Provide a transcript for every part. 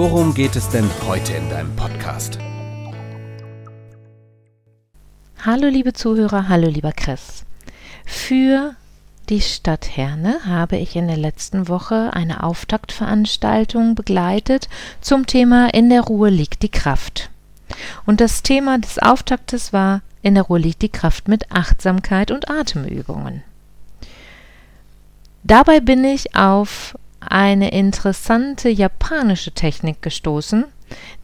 worum geht es denn heute in deinem Podcast? Hallo liebe Zuhörer, hallo lieber Chris. Für die Stadt Herne habe ich in der letzten Woche eine Auftaktveranstaltung begleitet zum Thema In der Ruhe liegt die Kraft. Und das Thema des Auftaktes war In der Ruhe liegt die Kraft mit Achtsamkeit und Atemübungen. Dabei bin ich auf eine interessante japanische Technik gestoßen,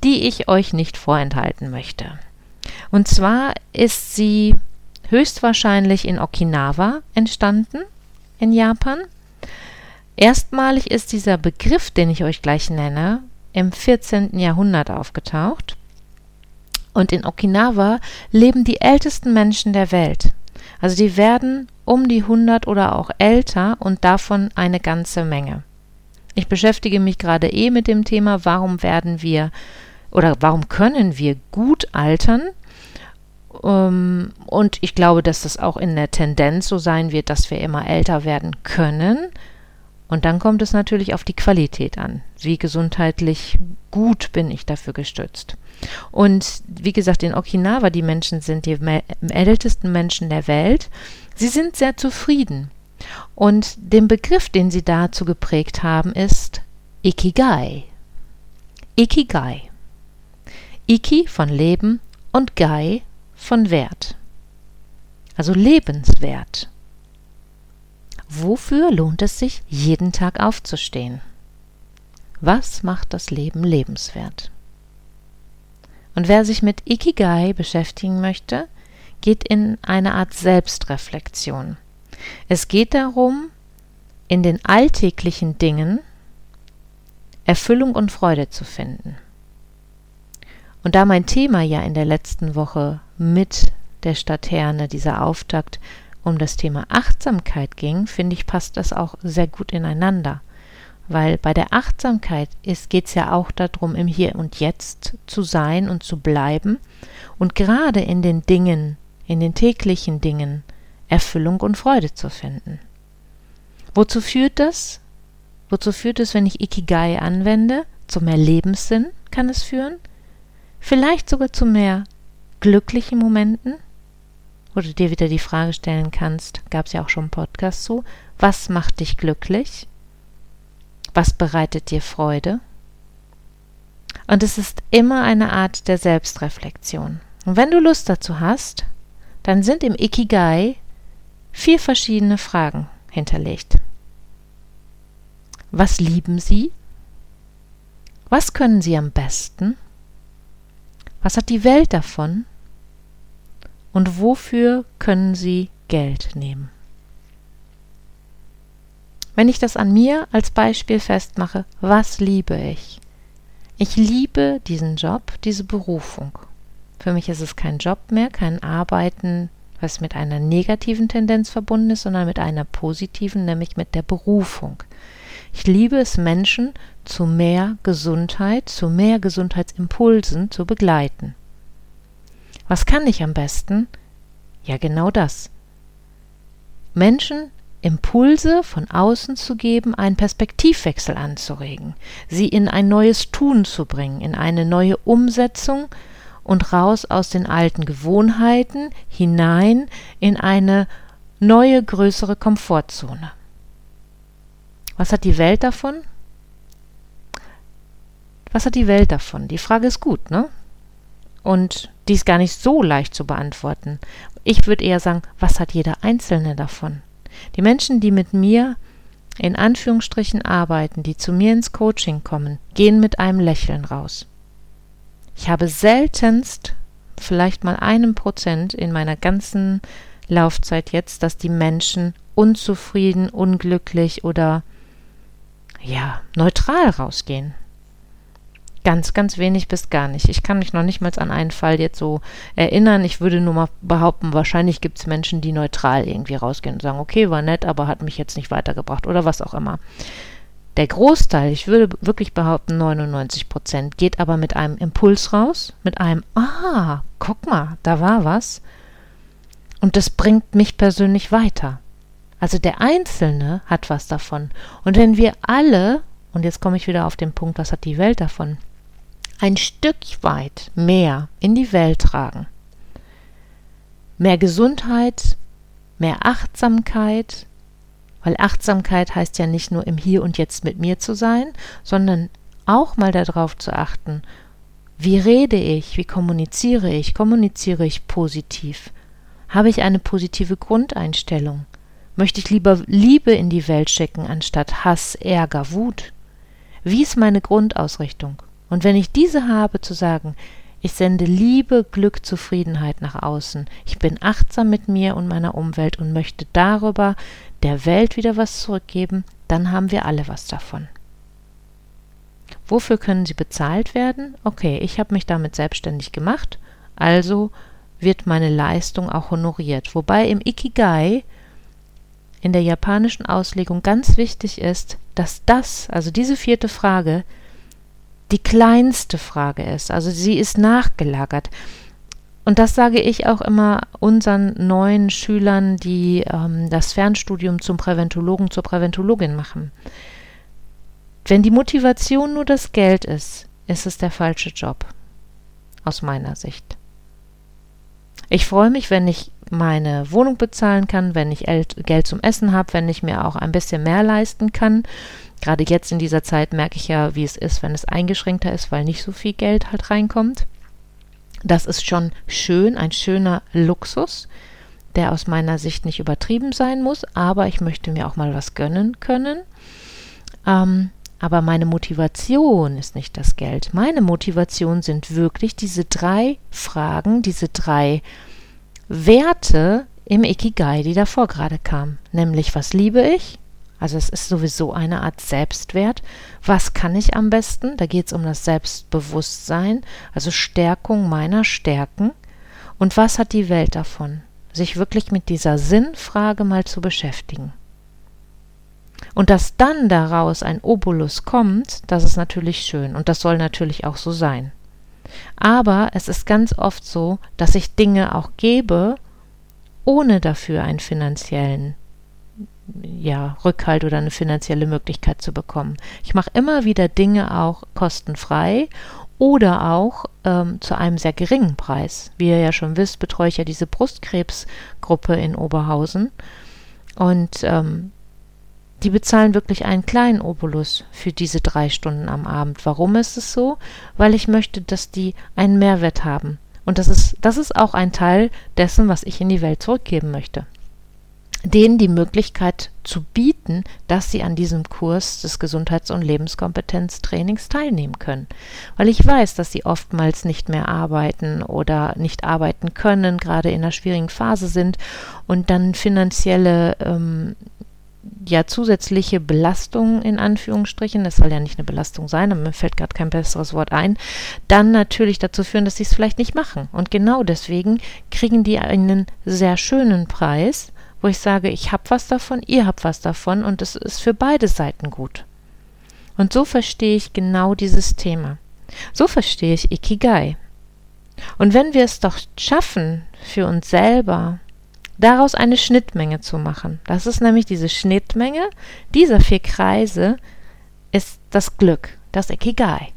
die ich euch nicht vorenthalten möchte. Und zwar ist sie höchstwahrscheinlich in Okinawa entstanden in Japan. Erstmalig ist dieser Begriff, den ich euch gleich nenne, im 14. Jahrhundert aufgetaucht. Und in Okinawa leben die ältesten Menschen der Welt. Also die werden um die 100 oder auch älter und davon eine ganze Menge. Ich beschäftige mich gerade eh mit dem Thema, warum werden wir oder warum können wir gut altern ähm, und ich glaube, dass das auch in der Tendenz so sein wird, dass wir immer älter werden können. Und dann kommt es natürlich auf die Qualität an. Wie gesundheitlich gut bin ich dafür gestützt. Und wie gesagt, in Okinawa, die Menschen sind die ältesten Menschen der Welt. Sie sind sehr zufrieden. Und den Begriff, den sie dazu geprägt haben, ist Ikigai. Ikigai. Iki von Leben und Gai von Wert, also lebenswert. Wofür lohnt es sich, jeden Tag aufzustehen? Was macht das Leben lebenswert? Und wer sich mit Ikigai beschäftigen möchte, geht in eine Art Selbstreflexion. Es geht darum, in den alltäglichen Dingen Erfüllung und Freude zu finden. Und da mein Thema ja in der letzten Woche mit der Stadt Herne, dieser Auftakt, um das Thema Achtsamkeit ging, finde ich, passt das auch sehr gut ineinander. Weil bei der Achtsamkeit geht es ja auch darum, im Hier und Jetzt zu sein und zu bleiben und gerade in den Dingen, in den täglichen Dingen, Erfüllung und Freude zu finden. Wozu führt das? Wozu führt es, wenn ich Ikigai anwende? Zu mehr Lebenssinn kann es führen vielleicht sogar zu mehr glücklichen Momenten, wo du dir wieder die Frage stellen kannst, gab es ja auch schon einen Podcast zu, was macht dich glücklich? Was bereitet dir Freude? Und es ist immer eine Art der Selbstreflexion. Und wenn du Lust dazu hast, dann sind im Ikigai vier verschiedene Fragen hinterlegt. Was lieben Sie? Was können Sie am besten? Was hat die Welt davon? Und wofür können Sie Geld nehmen? Wenn ich das an mir als Beispiel festmache, was liebe ich? Ich liebe diesen Job, diese Berufung. Für mich ist es kein Job mehr, kein Arbeiten, was mit einer negativen Tendenz verbunden ist, sondern mit einer positiven, nämlich mit der Berufung. Ich liebe es, Menschen zu mehr Gesundheit, zu mehr Gesundheitsimpulsen zu begleiten. Was kann ich am besten? Ja, genau das. Menschen Impulse von außen zu geben, einen Perspektivwechsel anzuregen, sie in ein neues Tun zu bringen, in eine neue Umsetzung und raus aus den alten Gewohnheiten hinein in eine neue, größere Komfortzone. Was hat die Welt davon? Was hat die Welt davon? Die Frage ist gut, ne? Und die ist gar nicht so leicht zu beantworten. Ich würde eher sagen, was hat jeder Einzelne davon? Die Menschen, die mit mir in Anführungsstrichen arbeiten, die zu mir ins Coaching kommen, gehen mit einem Lächeln raus. Ich habe seltenst, vielleicht mal einem Prozent in meiner ganzen Laufzeit jetzt, dass die Menschen unzufrieden, unglücklich oder ja, neutral rausgehen. Ganz, ganz wenig bis gar nicht. Ich kann mich noch nicht mal an einen Fall jetzt so erinnern. Ich würde nur mal behaupten, wahrscheinlich gibt es Menschen, die neutral irgendwie rausgehen und sagen, okay, war nett, aber hat mich jetzt nicht weitergebracht oder was auch immer. Der Großteil, ich würde wirklich behaupten 99 Prozent, geht aber mit einem Impuls raus, mit einem, ah, guck mal, da war was. Und das bringt mich persönlich weiter. Also der Einzelne hat was davon. Und wenn wir alle, und jetzt komme ich wieder auf den Punkt, was hat die Welt davon, ein Stück weit mehr in die Welt tragen. Mehr Gesundheit, mehr Achtsamkeit, weil Achtsamkeit heißt ja nicht nur im Hier und Jetzt mit mir zu sein, sondern auch mal darauf zu achten, wie rede ich, wie kommuniziere ich, kommuniziere ich positiv, habe ich eine positive Grundeinstellung, möchte ich lieber Liebe in die Welt schicken anstatt Hass, Ärger, Wut, wie ist meine Grundausrichtung? Und wenn ich diese habe, zu sagen, ich sende Liebe, Glück, Zufriedenheit nach außen. Ich bin achtsam mit mir und meiner Umwelt und möchte darüber der Welt wieder was zurückgeben, dann haben wir alle was davon. Wofür können sie bezahlt werden? Okay, ich habe mich damit selbstständig gemacht, also wird meine Leistung auch honoriert. Wobei im Ikigai in der japanischen Auslegung ganz wichtig ist, dass das, also diese vierte Frage, die kleinste Frage ist. Also sie ist nachgelagert. Und das sage ich auch immer unseren neuen Schülern, die ähm, das Fernstudium zum Präventologen, zur Präventologin machen. Wenn die Motivation nur das Geld ist, ist es der falsche Job. Aus meiner Sicht. Ich freue mich, wenn ich meine Wohnung bezahlen kann, wenn ich Geld zum Essen habe, wenn ich mir auch ein bisschen mehr leisten kann. Gerade jetzt in dieser Zeit merke ich ja, wie es ist, wenn es eingeschränkter ist, weil nicht so viel Geld halt reinkommt. Das ist schon schön, ein schöner Luxus, der aus meiner Sicht nicht übertrieben sein muss, aber ich möchte mir auch mal was gönnen können. Ähm, aber meine Motivation ist nicht das Geld. Meine Motivation sind wirklich diese drei Fragen, diese drei Werte im Ikigai, die davor gerade kamen. Nämlich, was liebe ich? Also es ist sowieso eine Art Selbstwert. Was kann ich am besten? Da geht es um das Selbstbewusstsein, also Stärkung meiner Stärken. Und was hat die Welt davon? Sich wirklich mit dieser Sinnfrage mal zu beschäftigen. Und dass dann daraus ein Obolus kommt, das ist natürlich schön und das soll natürlich auch so sein. Aber es ist ganz oft so, dass ich Dinge auch gebe, ohne dafür einen finanziellen ja, Rückhalt oder eine finanzielle Möglichkeit zu bekommen. Ich mache immer wieder Dinge auch kostenfrei oder auch ähm, zu einem sehr geringen Preis. Wie ihr ja schon wisst, betreue ich ja diese Brustkrebsgruppe in Oberhausen und ähm, die bezahlen wirklich einen kleinen Obolus für diese drei Stunden am Abend. Warum ist es so? Weil ich möchte, dass die einen Mehrwert haben. Und das ist, das ist auch ein Teil dessen, was ich in die Welt zurückgeben möchte denen die Möglichkeit zu bieten, dass sie an diesem Kurs des Gesundheits- und Lebenskompetenztrainings teilnehmen können. Weil ich weiß, dass sie oftmals nicht mehr arbeiten oder nicht arbeiten können, gerade in einer schwierigen Phase sind und dann finanzielle ähm, ja zusätzliche Belastung in Anführungsstrichen, das soll ja nicht eine Belastung sein, aber mir fällt gerade kein besseres Wort ein, dann natürlich dazu führen, dass sie es vielleicht nicht machen. Und genau deswegen kriegen die einen sehr schönen Preis, wo ich sage, ich habe was davon, ihr habt was davon und es ist für beide Seiten gut. Und so verstehe ich genau dieses Thema. So verstehe ich Ikigai. Und wenn wir es doch schaffen, für uns selber daraus eine Schnittmenge zu machen, das ist nämlich diese Schnittmenge dieser vier Kreise, ist das Glück, das Ikigai.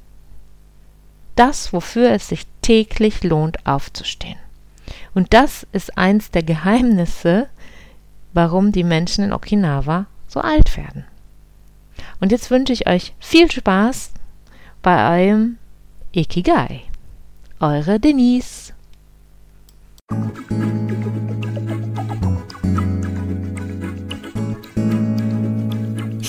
Das, wofür es sich täglich lohnt aufzustehen. Und das ist eins der Geheimnisse warum die Menschen in Okinawa so alt werden. Und jetzt wünsche ich euch viel Spaß bei eurem Ikigai. Eure Denise.